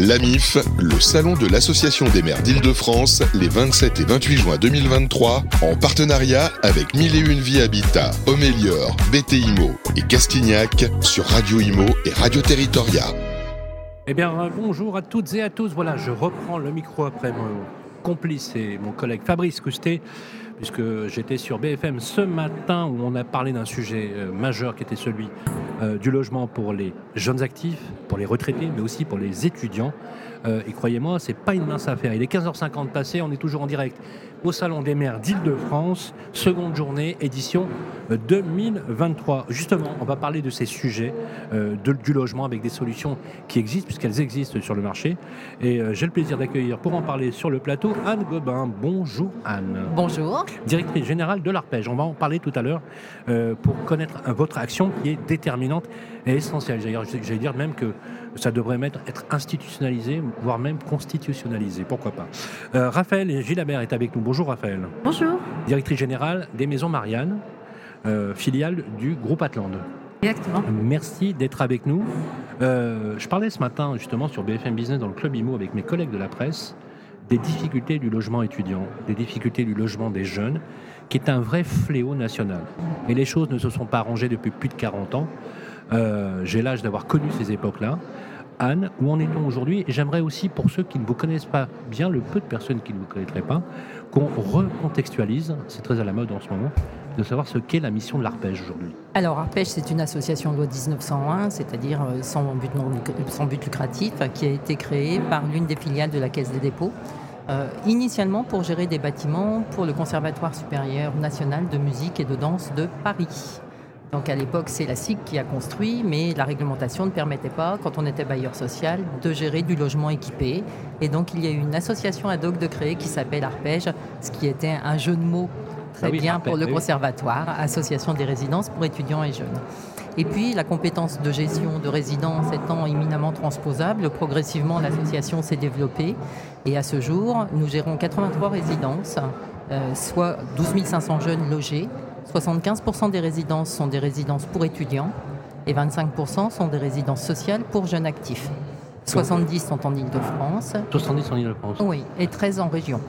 L'AMIF, le salon de l'Association des maires d'Île-de-France, les 27 et 28 juin 2023, en partenariat avec Mille et Une Vie Habitat, Homélior, BTIMO et Castignac sur Radio Imo et Radio Territoria. Eh bien, bonjour à toutes et à tous. Voilà, je reprends le micro après mon complice et mon collègue Fabrice Coustet puisque j'étais sur BFM ce matin où on a parlé d'un sujet euh, majeur qui était celui euh, du logement pour les jeunes actifs, pour les retraités, mais aussi pour les étudiants. Euh, et croyez-moi, c'est pas une mince affaire. Il est 15h50 passé, on est toujours en direct au Salon des maires d'Île-de-France, seconde journée, édition 2023. Euh, Justement, on va parler de ces sujets euh, du logement avec des solutions qui existent, puisqu'elles existent sur le marché. Et j'ai le plaisir d'accueillir pour en parler sur le plateau Anne Gobin. Bonjour Anne. Bonjour. Directrice générale de l'Arpège. On va en parler tout à l'heure pour connaître votre action qui est déterminante et essentielle. J'allais dire même que ça devrait être institutionnalisé, voire même constitutionnalisé, pourquoi pas. Euh, Raphaël Gilabert est avec nous. Bonjour Raphaël. Bonjour. Directrice générale des Maisons Marianne, euh, filiale du groupe Atlande. Exactement. Merci d'être avec nous. Euh, je parlais ce matin justement sur BFM Business dans le Club IMO avec mes collègues de la presse des difficultés du logement étudiant, des difficultés du logement des jeunes, qui est un vrai fléau national. Et les choses ne se sont pas arrangées depuis plus de 40 ans. Euh, j'ai l'âge d'avoir connu ces époques-là. Anne, où en est-on aujourd'hui? J'aimerais aussi, pour ceux qui ne vous connaissent pas bien, le peu de personnes qui ne vous connaîtraient pas, qu'on recontextualise, c'est très à la mode en ce moment, de savoir ce qu'est la mission de l'Arpège aujourd'hui. Alors, Arpège, c'est une association de loi 1901, c'est-à-dire euh, sans but, but lucratif, qui a été créée par l'une des filiales de la Caisse des dépôts. Euh, initialement pour gérer des bâtiments pour le Conservatoire supérieur national de musique et de danse de Paris. Donc à l'époque, c'est la SIC qui a construit, mais la réglementation ne permettait pas, quand on était bailleur social, de gérer du logement équipé. Et donc il y a eu une association ad hoc de créer qui s'appelle Arpège, ce qui était un jeu de mots très ah bien pour le conservatoire, Association des résidences pour étudiants et jeunes. Et puis la compétence de gestion de résidence étant éminemment transposable, progressivement l'association s'est développée et à ce jour, nous gérons 83 résidences, euh, soit 12 500 jeunes logés 75% des résidences sont des résidences pour étudiants et 25% sont des résidences sociales pour jeunes actifs. 70 sont en Ile-de-France. 70 en Ile-de-France Oui, et 13 en région.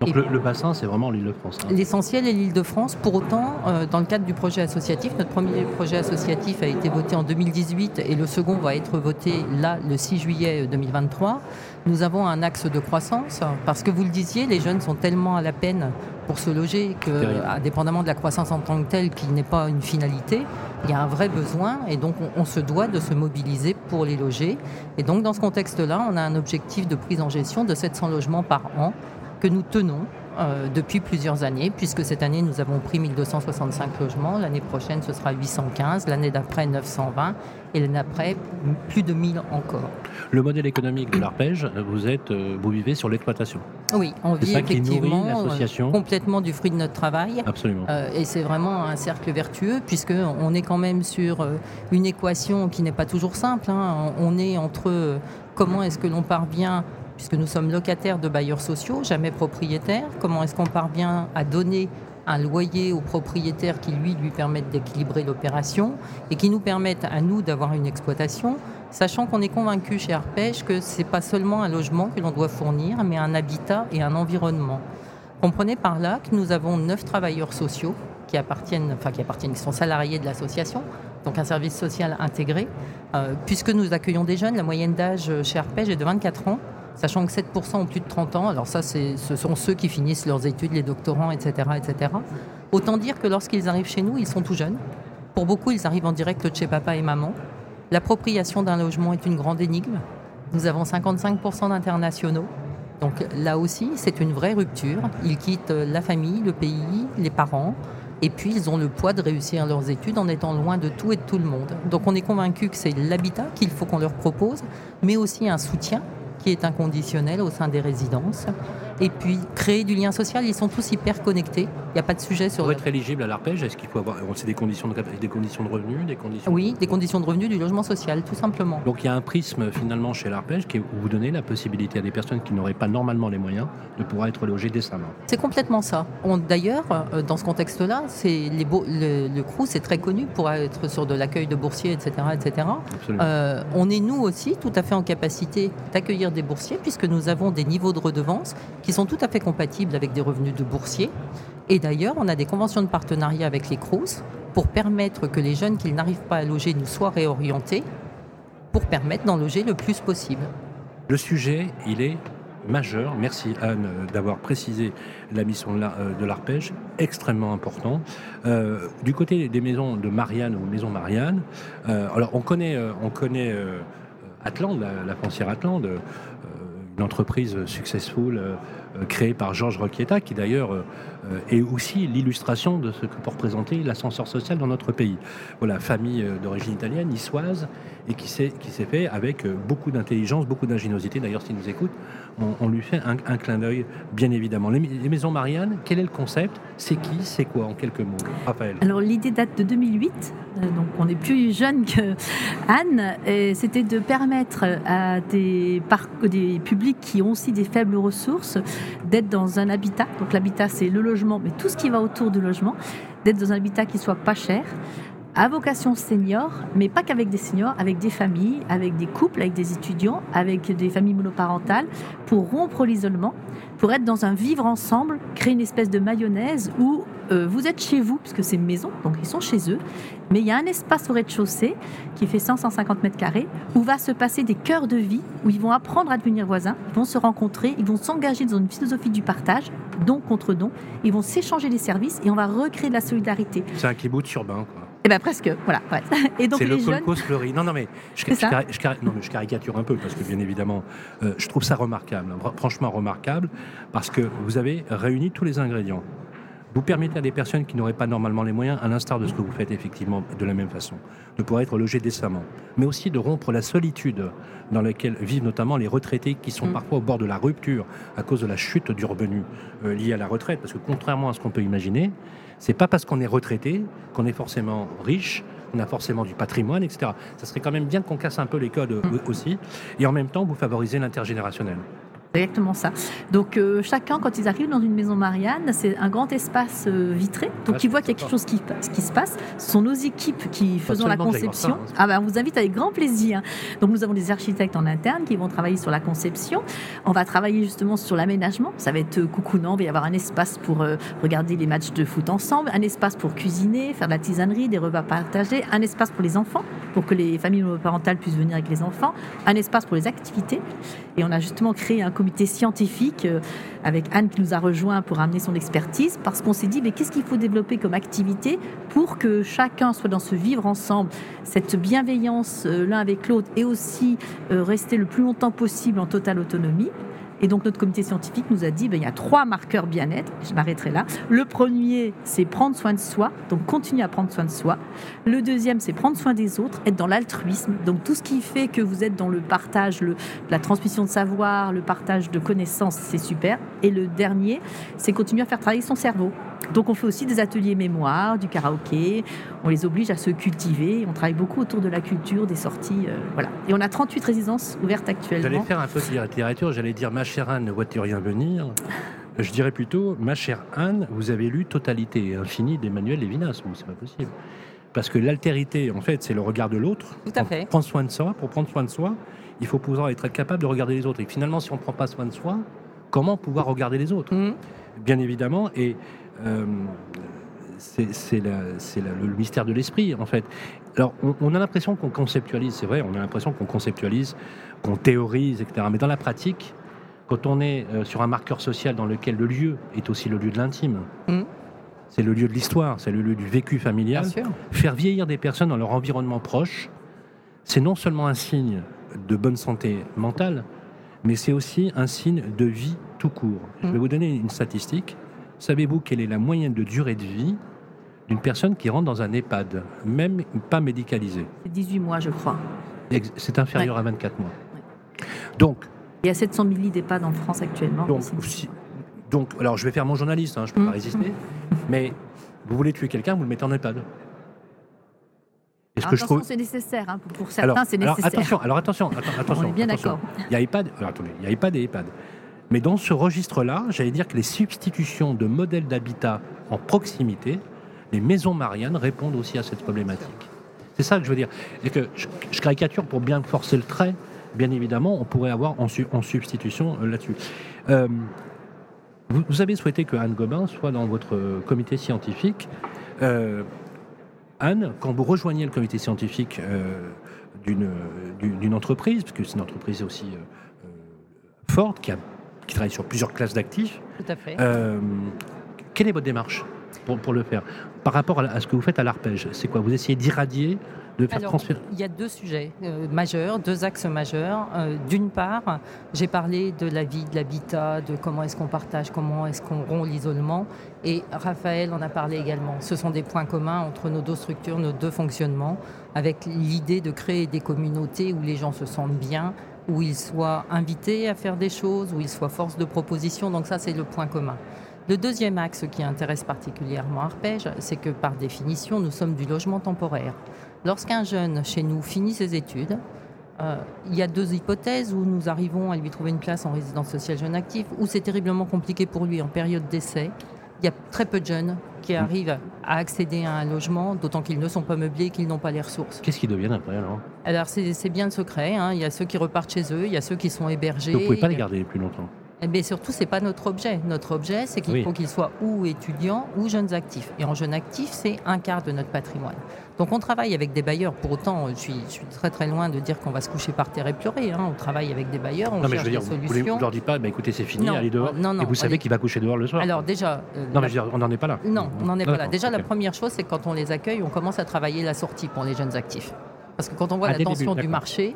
Donc le, bassin, c'est vraiment l'Île-de-France. Hein. L'essentiel est l'Île-de-France. Pour autant, euh, dans le cadre du projet associatif, notre premier projet associatif a été voté en 2018 et le second va être voté là le 6 juillet 2023. Nous avons un axe de croissance parce que vous le disiez, les jeunes sont tellement à la peine pour se loger que, indépendamment de la croissance en tant que telle, qui n'est pas une finalité, il y a un vrai besoin et donc on, on se doit de se mobiliser pour les loger. Et donc dans ce contexte-là, on a un objectif de prise en gestion de 700 logements par an que nous tenons euh, depuis plusieurs années, puisque cette année nous avons pris 1265 logements, l'année prochaine ce sera 815, l'année d'après 920 et l'année d'après plus de 1000 encore. Le modèle économique de l'arpège, vous êtes, euh, vous vivez sur l'exploitation. Oui, on vit effectivement euh, complètement du fruit de notre travail. Absolument. et c'est vraiment un cercle vertueux, puisque on est quand même sur une équation qui n'est pas toujours simple. Hein. On est entre comment est-ce que l'on parvient puisque nous sommes locataires de bailleurs sociaux, jamais propriétaires. Comment est-ce qu'on parvient à donner un loyer aux propriétaires qui, lui, lui permettent d'équilibrer l'opération et qui nous permettent à nous d'avoir une exploitation, sachant qu'on est convaincu chez Arpège que ce n'est pas seulement un logement que l'on doit fournir, mais un habitat et un environnement. Comprenez par là que nous avons neuf travailleurs sociaux qui appartiennent, enfin qui appartiennent, qui sont salariés de l'association, donc un service social intégré, euh, puisque nous accueillons des jeunes. La moyenne d'âge chez Arpège est de 24 ans sachant que 7% ont plus de 30 ans. Alors ça, ce sont ceux qui finissent leurs études, les doctorants, etc. etc. Autant dire que lorsqu'ils arrivent chez nous, ils sont tout jeunes. Pour beaucoup, ils arrivent en direct de chez papa et maman. L'appropriation d'un logement est une grande énigme. Nous avons 55% d'internationaux. Donc là aussi, c'est une vraie rupture. Ils quittent la famille, le pays, les parents. Et puis, ils ont le poids de réussir leurs études en étant loin de tout et de tout le monde. Donc, on est convaincu que c'est l'habitat qu'il faut qu'on leur propose, mais aussi un soutien qui est inconditionnel au sein des résidences. Et puis créer du lien social. Ils sont tous hyper connectés. Il n'y a pas de sujet sur. Pour être éligible à l'ARPEJ, est-ce qu'il faut avoir c'est des conditions de des conditions de revenus, des conditions Oui, des conditions de revenus du logement social, tout simplement. Donc il y a un prisme finalement chez l'ARPEJ qui est où vous donnez la possibilité à des personnes qui n'auraient pas normalement les moyens de pouvoir être logées décemment. C'est complètement ça. D'ailleurs, euh, dans ce contexte-là, c'est les le, le CRU c'est très connu pour être sur de l'accueil de boursiers, etc., etc. Euh, on est nous aussi tout à fait en capacité d'accueillir des boursiers puisque nous avons des niveaux de redevance qui sont tout à fait compatibles avec des revenus de boursiers. Et d'ailleurs, on a des conventions de partenariat avec les CRUS pour permettre que les jeunes qui n'arrivent pas à loger nous soient réorientés pour permettre d'en loger le plus possible. Le sujet, il est majeur. Merci Anne d'avoir précisé la mission de euh, l'arpège, extrêmement important. Euh, du côté des maisons de Marianne ou maison Marianne, euh, alors on connaît, on connaît Atlante, la, la foncière Atlante, une entreprise successful créée par Georges Roquieta, qui d'ailleurs est aussi l'illustration de ce que peut représenter l'ascenseur social dans notre pays. Voilà, famille d'origine italienne, niçoise, et qui s'est fait avec beaucoup d'intelligence, beaucoup d'ingéniosité. D'ailleurs, s'il nous écoute, on, lui fait un, clin d'œil, bien évidemment. Les, maisons Marianne, quel est le concept? C'est qui? C'est quoi, en quelques mots Raphaël? Alors, l'idée date de 2008, euh, donc on est plus jeune que Anne. C'était de permettre à des, des publics qui ont aussi des faibles ressources d'être dans un habitat. Donc, l'habitat, c'est le logement, mais tout ce qui va autour du logement, d'être dans un habitat qui soit pas cher, à vocation senior, mais pas qu'avec des seniors, avec des familles, avec des couples, avec des étudiants, avec des familles monoparentales, pour rompre l'isolement, pour être dans un vivre ensemble, créer une espèce de mayonnaise où euh, vous êtes chez vous, puisque c'est une maison, donc ils sont chez eux, mais il y a un espace au rez-de-chaussée qui fait 100-150 mètres carrés, où va se passer des cœurs de vie, où ils vont apprendre à devenir voisins, ils vont se rencontrer, ils vont s'engager dans une philosophie du partage, don contre don, ils vont s'échanger des services et on va recréer de la solidarité. C'est un kibbutz urbain, quoi. Eh bien presque, voilà. Et donc c'est le jeunes... fleuri. Non, non, mais je, je, caricature un peu parce que bien évidemment, euh, je trouve ça remarquable, hein, franchement remarquable, parce que vous avez réuni tous les ingrédients. Vous permettez à des personnes qui n'auraient pas normalement les moyens, à l'instar de ce que vous faites effectivement de la même façon, de pouvoir être logés décemment, mais aussi de rompre la solitude dans laquelle vivent notamment les retraités qui sont mm. parfois au bord de la rupture à cause de la chute du revenu euh, lié à la retraite. Parce que contrairement à ce qu'on peut imaginer, c'est pas parce qu'on est retraité qu'on est forcément riche, on a forcément du patrimoine, etc. Ça serait quand même bien qu'on casse un peu les codes euh, mm. aussi. Et en même temps, vous favorisez l'intergénérationnel exactement ça. Donc euh, chacun, quand ils arrivent dans une maison Marianne, c'est un grand espace euh, vitré. Donc ils voient qu'il y a quelque chose qui, qui, se passe. Ce sont nos équipes qui faisons la conception. Hein. ah ben, on vous invite avec grand plaisir. Donc nous avons des architectes en interne qui vont travailler sur la conception. On va travailler justement sur l'aménagement. Ça va être coucounant. Il va y avoir un espace pour euh, regarder les matchs de foot ensemble, un espace pour cuisiner, faire de la tisanerie, des repas partagés, un espace pour les enfants, pour que les familles parentales puissent venir avec les enfants, un espace pour les activités. Et on a justement créé un comité scientifique euh, avec Anne qui nous a rejoint pour amener son expertise parce qu'on s'est dit mais qu'est-ce qu'il faut développer comme activité pour que chacun soit dans ce vivre ensemble, cette bienveillance euh, l'un avec l'autre et aussi euh, rester le plus longtemps possible en totale autonomie. Et donc notre comité scientifique nous a dit, ben, il y a trois marqueurs bien-être, je m'arrêterai là. Le premier, c'est prendre soin de soi, donc continuer à prendre soin de soi. Le deuxième, c'est prendre soin des autres, être dans l'altruisme, donc tout ce qui fait que vous êtes dans le partage, la transmission de savoir, le partage de connaissances, c'est super. Et le dernier, c'est continuer à faire travailler son cerveau. Donc on fait aussi des ateliers mémoire, du karaoké, on les oblige à se cultiver, on travaille beaucoup autour de la culture, des sorties, euh, voilà. Et on a 38 résidences ouvertes actuellement. J'allais faire un peu de littérature, j'allais dire ma chère Anne, ne vois-tu rien venir Je dirais plutôt, ma chère Anne, vous avez lu Totalité et Infini d'Emmanuel Lévinas, mais c'est pas possible. Parce que l'altérité, en fait, c'est le regard de l'autre. Tout à fait. Prendre soin de soi, pour prendre soin de soi, il faut pouvoir être capable de regarder les autres. Et finalement, si on ne prend pas soin de soi, comment pouvoir regarder les autres mmh. Bien évidemment, et euh, c'est le mystère de l'esprit, en fait. Alors, on, a l'impression qu'on conceptualise, c'est vrai, on a l'impression qu'on conceptualise, qu'on théorise, etc. Mais dans la pratique, quand on est euh, sur un marqueur social dans lequel le lieu est aussi le lieu de l'intime, mmh. c'est le lieu de l'histoire, c'est le lieu du vécu familial, faire vieillir des personnes dans leur environnement proche, c'est non seulement un signe de bonne santé mentale, mais c'est aussi un signe de vie tout court. Je vais mmh. vous donner une statistique. Savez-vous quelle est la moyenne de durée de vie d'une personne qui rentre dans un EHPAD, même pas médicalisé? C'est 18 mois, je crois. C'est inférieur à 24 mois. Donc. Il y a 700 000 lits d'EHPAD en France actuellement. Donc, Donc, alors je vais faire mon journaliste, hein, je ne peux pas mmh. résister, mais vous voulez tuer quelqu'un, vous le mettez en EHPAD. Que je trouve... c'est nécessaire. Hein, pour certains, c'est nécessaire. Alors, attention, alors attention, attention. On est bien d'accord. Il y a EHPAD, attendez, il y a EHPAD et EHPAD. Mais dans ce registre-là, j'allais dire que les substitutions de modèles d'habitat en proximité, les maisons mariannes répondent aussi à cette problématique. C'est ça que je veux dire. Et que je, caricature pour bien forcer le trait. Bien évidemment, on pourrait avoir en, en substitution euh, là-dessus. Euh, vous, avez souhaité que Anne Gobin soit dans votre comité scientifique. Euh, Anne, quand vous rejoignez le comité scientifique d'une entreprise, parce que c'est une entreprise aussi forte, qui, a, qui, travaille sur plusieurs classes d'actifs. Quelle est votre démarche pour, pour, le faire? Par rapport à ce que vous faites à l'arpège C'est quoi? Vous essayez d'irradier de faire transférer Il y a deux sujets euh, majeurs, deux axes majeurs. Euh, d'une part, j'ai parlé de la vie, de l'habitat, de comment est-ce qu'on partage, comment est-ce qu'on rompt l'isolement. Et Raphaël en a parlé également. Ce sont des points communs entre nos deux structures, nos deux fonctionnements, avec l'idée de créer des communautés où les gens se sentent bien, où ils soient invités à faire des choses, où ils soient force de proposition. Donc ça, c'est le point commun. Le deuxième axe qui intéresse particulièrement Arpège, c'est que par définition, nous sommes du logement temporaire. Lorsqu'un jeune chez nous finit ses études, euh, il y a deux hypothèses où nous arrivons à lui trouver une place en résidence sociale jeune actif, où c'est terriblement compliqué pour lui en période d'essai. Il y a très peu de jeunes qui mmh. arrivent à accéder à un logement, d'autant qu'ils ne sont pas meublés, qu'ils n'ont pas les ressources. Qu'est-ce qu'ils deviennent après alors Alors c'est bien le secret. Hein. Il y a ceux qui repartent chez eux, il y a ceux qui sont hébergés. vous ne pouvez pas les garder plus longtemps mais eh surtout, ce n'est pas notre objet. Notre objet, c'est qu'il faut qu'ils soient ou étudiants ou jeunes actifs. Et en jeunes actifs, c'est un quart de notre patrimoine. Donc on travaille avec des bailleurs. Pour autant, je suis, je suis très très loin de dire qu'on va se coucher par terre et pleurer. Hein. On travaille avec des bailleurs, on non, mais je veux dire, Vous ne leur dites pas, bah, écoutez, c'est fini, allez dehors. Non, non, et vous savez qu'il va coucher dehors le soir. Alors déjà... Euh, non, mais je veux dire, on n'en est pas là. Non, on n'en est pas là. Déjà, la première chose, c'est que quand on les accueille, on commence à travailler la sortie pour les jeunes actifs. Parce que quand on voit la tension du marché,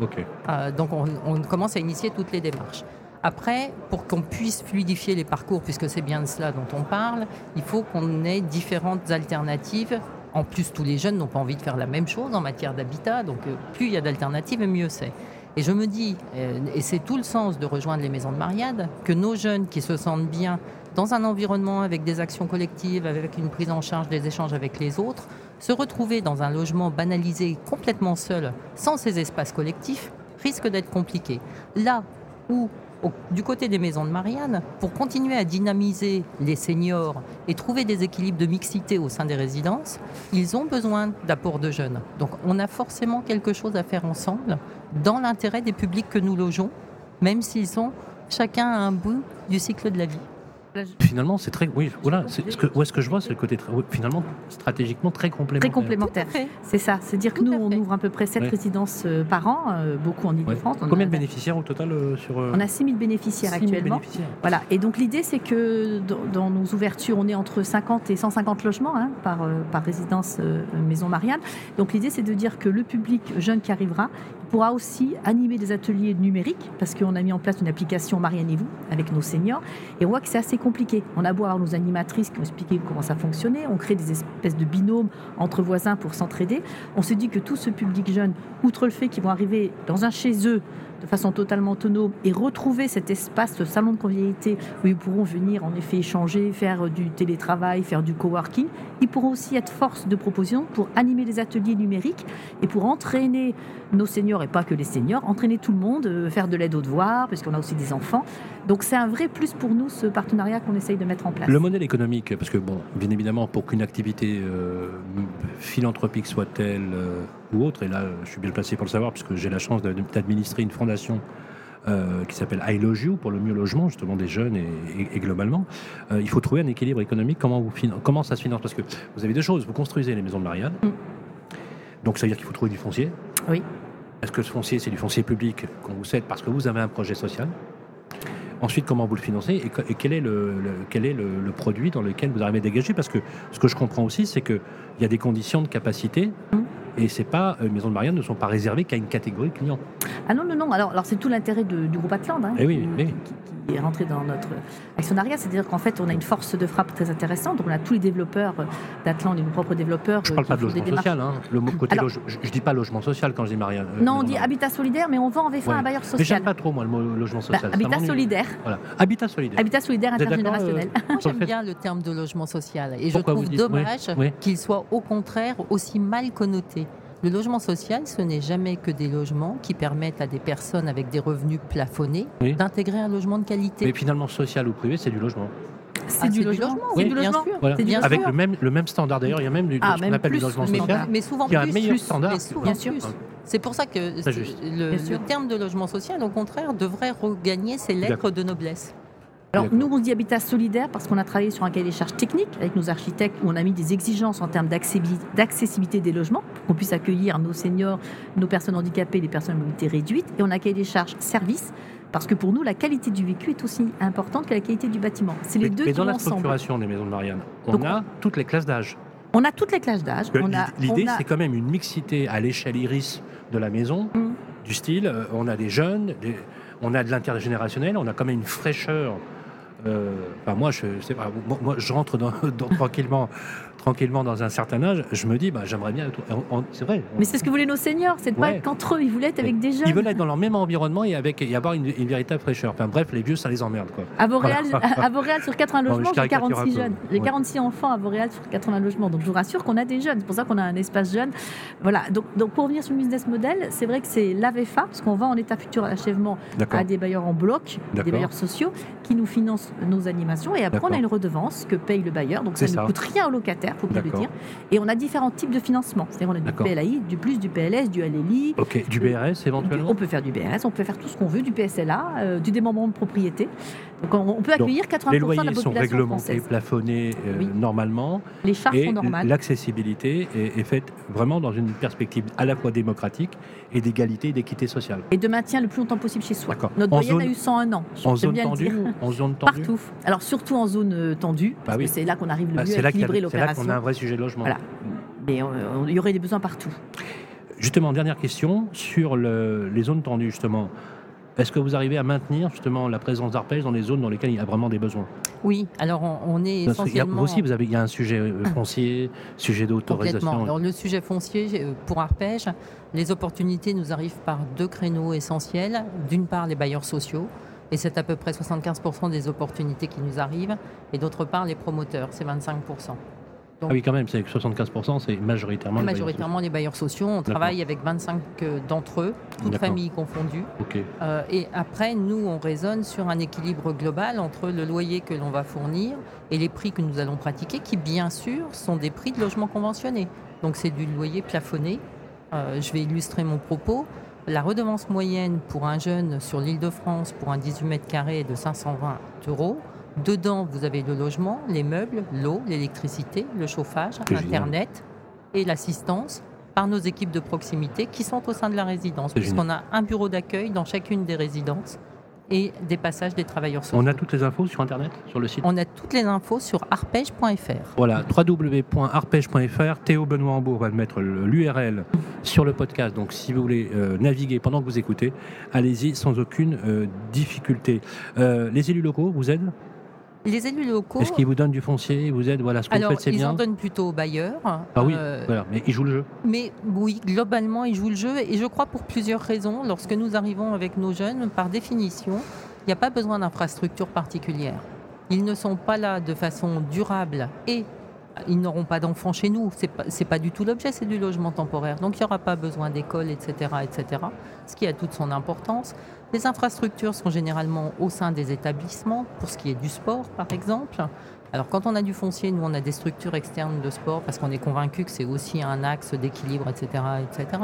euh, donc on commence à initier toutes les démarches. Après, pour qu'on puisse fluidifier les parcours, puisque c'est bien de cela dont on parle, il faut qu'on ait différentes alternatives. En plus, tous les jeunes n'ont pas envie de faire la même chose en matière d'habitat, donc euh, plus il y a d'alternatives, mieux c'est. Et je me dis, euh, et c'est tout le sens de rejoindre les maisons de Mariade, que nos jeunes qui se sentent bien dans un environnement avec des actions collectives, avec une prise en charge des échanges avec les autres, se retrouver dans un logement banalisé complètement seul, sans ces espaces collectifs, risque d'être compliqué. Là où du côté des maisons de Marianne, pour continuer à dynamiser les seniors et trouver des équilibres de mixité au sein des résidences, ils ont besoin d'apport de jeunes. Donc on a forcément quelque chose à faire ensemble dans l'intérêt des publics que nous logeons, même s'ils sont chacun à un bout du cycle de la vie. Finalement, c'est très. Oui, voilà. Ce que, où est-ce que je vois, c'est le côté finalement stratégiquement très complémentaire. Très complémentaire. C'est ça. C'est dire que nous, on ouvre à peu près 7 résidences euh, par an, euh, beaucoup en Ile-de-France. Combien de bénéficiaires au total euh, sur On a 6 000 bénéficiaires actuellement. Voilà. Et donc l'idée, c'est que dans, nos ouvertures, on est entre 50 et 150 logements hein, par, par résidence Maison Marianne. Donc l'idée, c'est de dire que le public jeune qui arrivera pourra aussi animer des ateliers numériques parce qu'on a mis en place une application Marianne et vous avec nos seniors et on voit que c'est assez compliqué. On a beau avoir nos animatrices qui ont expliqué comment ça fonctionnait, on crée des espèces de binômes entre voisins pour s'entraider. On se dit que tout ce public jeune, outre le fait qu'ils vont arriver dans un chez eux de façon totalement autonome et retrouver cet espace, ce salon de convivialité où ils pourront venir en effet échanger, faire du télétravail, faire du coworking. Ils pourront aussi être force de proposition pour animer les ateliers numériques et pour entraîner nos seniors et pas que les seniors, entraîner tout le monde, euh, faire de l'aide aux devoirs, parce qu'on a aussi des enfants. Donc c'est un vrai plus pour nous ce partenariat qu'on essaye de mettre en place. Le modèle économique, parce que bon, bien évidemment, pour qu'une activité euh, philanthropique soit telle euh, ou autre, et là je suis bien placé pour le savoir, puisque j'ai la chance d'administrer une fondation qui s'appelle I Love You pour le mieux logement justement des jeunes et, globalement. il faut trouver un équilibre économique. Comment, vous comment ça se finance? Parce que vous avez deux choses. Vous construisez les maisons de Marianne. Mm. Donc ça veut dire qu'il faut trouver du foncier. Oui. Est-ce que ce foncier, c'est du foncier public qu'on vous cède parce que vous avez un projet social? Ensuite, comment vous le financez et, quel est, le, quel est le, produit dans lequel vous arrivez à dégager? Parce que ce que je comprends aussi, c'est qu'il y a des conditions de capacité Et c'est pas, les maisons de mariage ne sont pas réservées qu'à une catégorie de clients. Ah non, non, non. Alors, alors c'est tout l'intérêt du groupe Atland hein, eh oui, qui, qui, est rentré dans notre actionnariat. C'est-à-dire qu'en fait, on a une force de frappe très intéressante. Donc, on a tous les développeurs d'Atland et nos propres développeurs. Je ne parle pas de logement social. Hein. Le côté je ne dis pas logement social quand je dis mariage. non, on dit habitat solidaire, mais on vend en VFA un bailleur social. Mais j'aime pas trop, moi, le mot logement bah, social. habitat solidaire. Voilà. Habitat solidaire. Habitat solidaire intergénérationnel. Euh, J'aime bien le terme de logement social. Et je trouve dommage qu'il soit au contraire aussi mal connoté. Le logement social, ce n'est jamais que des logements qui permettent à des personnes avec des revenus plafonnés d'intégrer un logement de qualité. Mais finalement, social ou privé, c'est du logement. C'est ah, du, logement, oui, du logement. Bien Avec le même, le même standard. D'ailleurs, il y a même du, ah, ce qu'on appelle du logement social. Mais, souvent qui a un meilleur standard. bien sûr. C'est pour ça que le, le, terme de logement social, au contraire, devrait regagner ses lettres de noblesse. Alors nous, on dit habitat solidaire parce qu'on a travaillé sur un cahier des charges techniques avec nos architectes où on a mis des exigences en termes d'accessibilité des logements pour qu'on puisse accueillir nos seniors, nos personnes handicapées, les personnes à mobilité réduite. Et on a un cahier des charges service parce que pour nous, la qualité du vécu est aussi importante que la qualité du bâtiment. C'est les deux mais qui dans la ensemble. structuration des maisons de Marianne, on a toutes les classes d'âge. On a toutes les classes d'âge. L'idée, c'est quand même une mixité à l'échelle iris de la maison, mmh. du style, euh, on a des jeunes, on a de l'intergénérationnel, on a quand même une fraîcheur euh, moi, je, moi, je rentre dans, tranquillement tranquillement dans un certain âge, je me dis, bah, j'aimerais bien. C'est vrai. Mais c'est ce que voulaient nos seniors, c'est pas qu'entre eux, ils voulaient être avec des jeunes. Ils veulent être dans leur même environnement et, avec, et avoir une, véritable fraîcheur. Enfin bref, les vieux, ça les emmerde. Quoi. À Vauréal, sur 80 logements, j'ai 46 jeunes. J'ai 46 enfants à Vauréal sur 80 logements. Donc je vous rassure qu'on a des jeunes. C'est pour ça qu'on a un espace jeune. Voilà. Donc, donc pour revenir sur le business model, c'est vrai que c'est l'AVFA, parce qu'on va en état futur à l'achèvement à des bailleurs en bloc, des bailleurs sociaux, qui nous financent nos animations. Et après, on a une redevance que paye le bailleur. Donc ça ne coûte rien au locataire, faut bien le dire. Et on a différents types de financement. C'est-à-dire on a du PLAI, du plus, du PLS, du LLI. Ok, du BRS éventuellement On peut faire du BRS, on peut faire tout ce qu'on veut, du PSLA, euh, du démembrement de propriété. Donc on, peut accueillir 80% de la population Les loyers sont réglementés, plafonnés euh, normalement. Les charges et sont normales. L'accessibilité est, faite vraiment dans une perspective à la fois démocratique et d'égalité et d'équité sociale. Et de maintien le plus longtemps possible chez soi. Notre moyenne a eu 101 ans. En zone, tendue, en zone tendue Partout. Alors surtout en zone euh, tendue, parce bah que c'est là qu'on arrive le bah, mieux à équilibrer l'opération. C'est là qu'on a un vrai sujet de logement. Voilà. Mais il y aurait des besoins partout. Justement, dernière question sur les zones tendues, justement. Est-ce que vous arrivez à maintenir justement la présence d'arpèges dans les zones dans lesquelles il y a vraiment des besoins? Oui, alors on, est essentiellement... Vous aussi, vous avez, il y a un sujet euh, foncier, sujet d'autorisation. Alors le sujet foncier, euh, pour arpège, les opportunités nous arrivent par deux créneaux essentiels. D'une part, les bailleurs sociaux, et c'est à peu près 75% des opportunités qui nous arrivent, et d'autre part, les promoteurs, c'est 25% ah oui, quand même, c'est 75%, c'est majoritairement, majoritairement les bailleurs sociaux. On travaille avec 25 euh, d'entre eux, toutes familles confondues. Euh, et après, nous, on raisonne sur un équilibre global entre le loyer que l'on va fournir et les prix que nous allons pratiquer, qui bien sûr sont des prix de logement conventionné. Donc c'est du loyer plafonné. Euh, je vais illustrer mon propos. La redevance moyenne pour un jeune sur l'île de France pour un 18 mètres carrés est de 520 euros. Dedans, vous avez le logement, les meubles, l'eau, l'électricité, le chauffage, Internet et l'assistance par nos équipes de proximité qui sont au sein de la résidence, puisqu'on a un bureau d'accueil dans chacune des résidences et des passages des travailleurs sociaux. On a toutes les infos sur Internet, sur le site On a toutes les infos sur arpège.fr. Voilà, www.arpège.fr. Théo Benoît Ambour va mettre l'URL sur le podcast. Donc, si vous voulez euh, naviguer pendant que vous écoutez, allez-y sans aucune euh, difficulté. Euh, les élus locaux vous aident les élus locaux. Est-ce qu'ils vous donnent du foncier Vous êtes, voilà, ce que vous faites, c'est bien Ils en donnent plutôt aux bailleurs. Ah oui, euh, voilà, mais ils jouent le jeu. Mais oui, globalement, ils jouent le jeu. Et je crois pour plusieurs raisons. Lorsque nous arrivons avec nos jeunes, par définition, il n'y a pas besoin d'infrastructures particulières. Ils ne sont pas là de façon durable et ils n'auront pas d'enfants chez nous. Ce n'est pas, du tout l'objet, c'est du logement temporaire. Donc il n'y aura pas besoin d'école, etc., etc. Ce qui a toute son importance. Les infrastructures sont généralement au sein des établissements, pour ce qui est du sport, par exemple. Alors quand on a du foncier, nous on a des structures externes de sport parce qu'on est convaincu que c'est aussi un axe d'équilibre, etc., etc.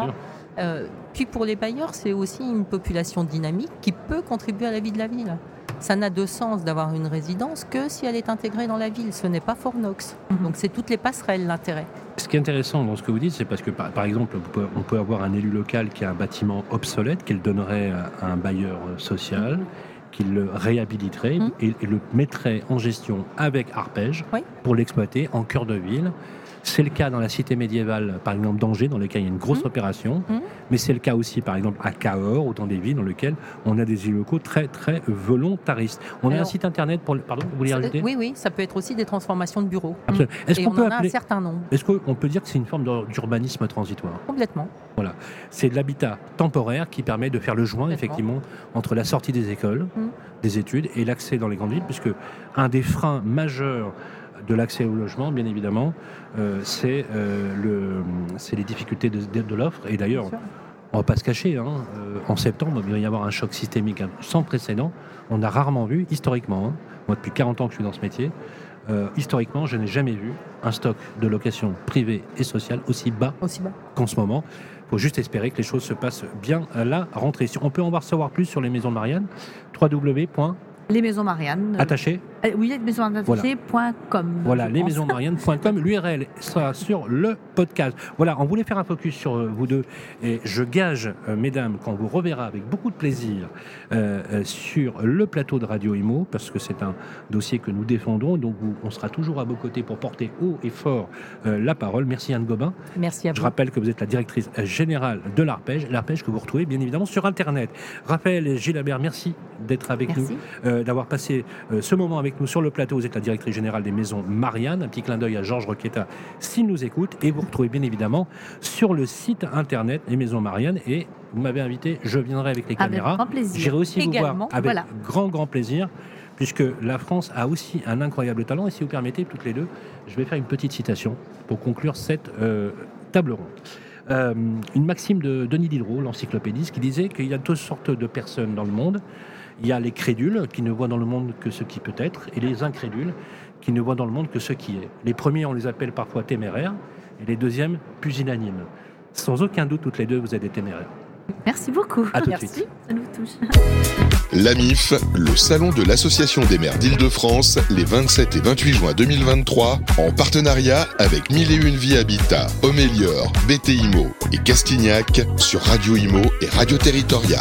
Euh, puis pour les bailleurs, c'est aussi une population dynamique qui peut contribuer à la vie de la ville ça n'a de sens d'avoir une résidence que si elle est intégrée dans la ville. Ce n'est pas Fornox. Mhm. Donc c'est toutes les passerelles l'intérêt. Ce qui est intéressant dans ce que vous dites, c'est parce que par, exemple, on peut avoir un élu local qui a un bâtiment obsolète qu'il donnerait à un bailleur social. qu'il le réhabiliterait mhm. et, le mettrait en gestion avec Arpège pour l'exploiter en cœur de ville C'est le cas dans la cité médiévale, par exemple d'Angers, dans lequel il y a une grosse mmh. opération. Mmh. Mais c'est le cas aussi, par exemple, à Cahors ou dans des villes dans lesquelles on a des élus locaux très, très volontaristes. On a un site internet pour. Pardon, vous voulez rajouter Oui, oui, ça peut être aussi des transformations de bureaux. Absolument. Est-ce qu'on peut appeler... un certain nombre. Est-ce qu'on peut dire que c'est une forme d'urbanisme transitoire? Complètement. Voilà. C'est de l'habitat temporaire qui permet de faire le joint, effectivement, entre la sortie des écoles, mmh. des études et l'accès dans les grandes villes, puisque un des freins majeurs de l'accès au logement, bien évidemment, euh, euh, c'est les difficultés de, l'offre. Et d'ailleurs, on ne va pas se cacher, hein, euh, en septembre, il va y avoir un choc systémique sans précédent. On a rarement vu, historiquement, hein, moi depuis 40 ans que je suis dans ce métier, historiquement, je n'ai jamais vu un stock de location privée et sociale aussi bas, bas. qu'en ce moment. Il faut juste espérer que les choses se passent bien à la rentrée. On peut en voir savoir plus sur les maisons de Marianne, www. Les maisons Marianne. Attaché euh, Oui, lesmaisonsattachées.com. Voilà, lesmaisonsmarianne.com. L'URL sera sur le podcast. Voilà, on voulait faire un focus sur euh, vous deux. Et je gage, euh, mesdames, qu'on vous reverra avec beaucoup de plaisir sur le plateau de Radio Imo, parce que c'est un dossier que nous défendons. Donc, on sera toujours à vos côtés pour porter haut et fort la parole. Merci Anne Gobin. Merci à vous. Je rappelle que vous êtes la directrice générale de l'Arpège. L'Arpège que vous retrouvez bien évidemment sur Internet. Raphaël Gilabert, merci d'être avec nous, d'avoir passé ce moment avec nous sur le plateau. Vous êtes la directrice générale des maisons Marianne. Un petit clin d'œil à Georges Roqueta s'il nous écoute. Et vous retrouvez bien évidemment sur le site internet les maisons Marianne. Et vous m'avez invité, je viendrai avec les caméras. Avec grand plaisir. J'irai aussi vous voir avec grand, grand plaisir. Puisque la France a aussi un incroyable talent. Et si vous permettez, toutes les deux, je vais faire une petite citation pour conclure cette euh, table ronde. Euh, une maxime de Denis Diderot, l'encyclopédiste, qui disait qu'il y a deux sortes de personnes dans le monde. Il y a les crédules qui ne voient dans le monde que ce qui peut être, et les incrédules qui ne voient dans le monde que ce qui est. Les premiers, on les appelle parfois téméraires, et les deuxièmes, pusillanimes. Sans aucun doute, toutes les deux, vous êtes des téméraires. Merci beaucoup. À tout Merci. Suite. Ça nous touche. L'AMIF, le salon de l'Association des maires d'Île-de-France, les 27 et 28 juin 2023, en partenariat avec Mille et Une Vie Habitat, Homélior, BTIMO et Castignac sur Radio Imo et Radio Territoria.